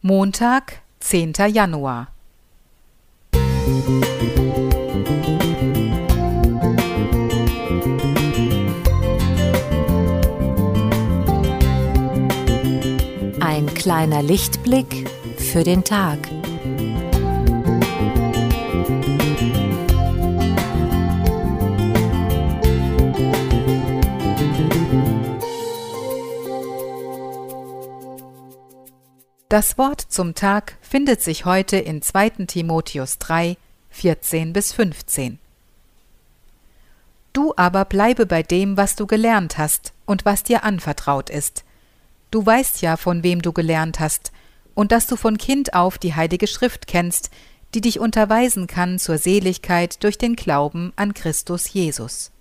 Montag, 10. Januar. Ein kleiner Lichtblick für den Tag. Das Wort zum Tag findet sich heute in 2. Timotheus 3, 14 bis 15. Du aber bleibe bei dem, was du gelernt hast und was dir anvertraut ist. Du weißt ja, von wem du gelernt hast, und dass du von Kind auf die Heilige Schrift kennst, die dich unterweisen kann zur Seligkeit durch den Glauben an Christus Jesus.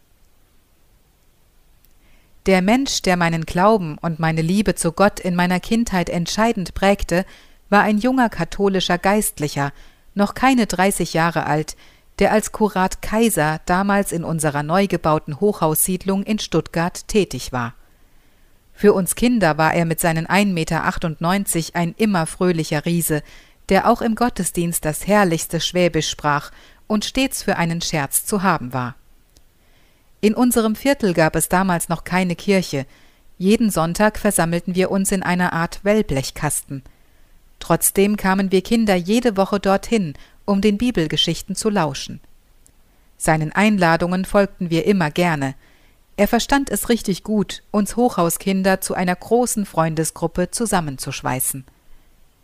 Der Mensch, der meinen Glauben und meine Liebe zu Gott in meiner Kindheit entscheidend prägte, war ein junger katholischer Geistlicher, noch keine 30 Jahre alt, der als Kurat Kaiser damals in unserer neu gebauten Hochhaussiedlung in Stuttgart tätig war. Für uns Kinder war er mit seinen 1,98 Meter ein immer fröhlicher Riese, der auch im Gottesdienst das herrlichste Schwäbisch sprach und stets für einen Scherz zu haben war. In unserem Viertel gab es damals noch keine Kirche. Jeden Sonntag versammelten wir uns in einer Art Wellblechkasten. Trotzdem kamen wir Kinder jede Woche dorthin, um den Bibelgeschichten zu lauschen. Seinen Einladungen folgten wir immer gerne. Er verstand es richtig gut, uns Hochhauskinder zu einer großen Freundesgruppe zusammenzuschweißen.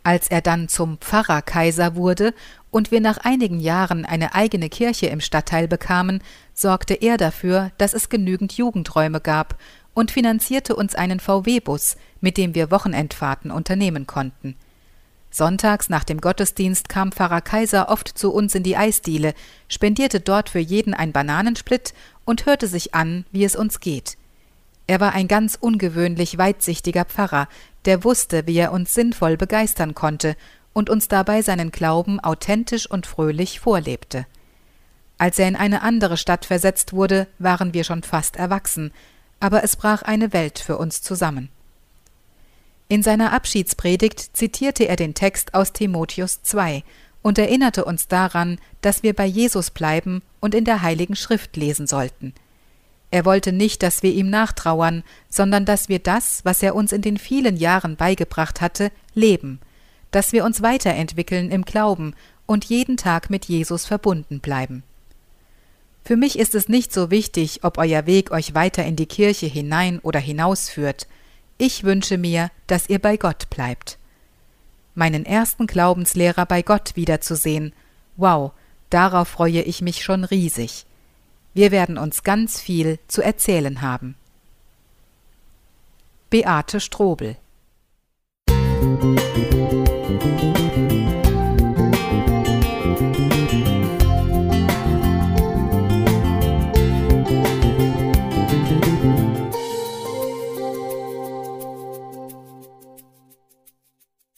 Als er dann zum Pfarrerkaiser wurde und wir nach einigen Jahren eine eigene Kirche im Stadtteil bekamen, sorgte er dafür, dass es genügend Jugendräume gab und finanzierte uns einen VW-Bus, mit dem wir Wochenendfahrten unternehmen konnten. Sonntags nach dem Gottesdienst kam Pfarrer Kaiser oft zu uns in die Eisdiele, spendierte dort für jeden ein Bananensplit und hörte sich an, wie es uns geht. Er war ein ganz ungewöhnlich weitsichtiger Pfarrer, der wusste, wie er uns sinnvoll begeistern konnte und uns dabei seinen Glauben authentisch und fröhlich vorlebte. Als er in eine andere Stadt versetzt wurde, waren wir schon fast erwachsen, aber es brach eine Welt für uns zusammen. In seiner Abschiedspredigt zitierte er den Text aus Timotheus 2 und erinnerte uns daran, dass wir bei Jesus bleiben und in der Heiligen Schrift lesen sollten. Er wollte nicht, dass wir ihm nachtrauern, sondern dass wir das, was er uns in den vielen Jahren beigebracht hatte, leben, dass wir uns weiterentwickeln im Glauben und jeden Tag mit Jesus verbunden bleiben. Für mich ist es nicht so wichtig, ob euer Weg euch weiter in die Kirche hinein oder hinausführt. Ich wünsche mir, dass ihr bei Gott bleibt. Meinen ersten Glaubenslehrer bei Gott wiederzusehen, wow, darauf freue ich mich schon riesig. Wir werden uns ganz viel zu erzählen haben. Beate Strobel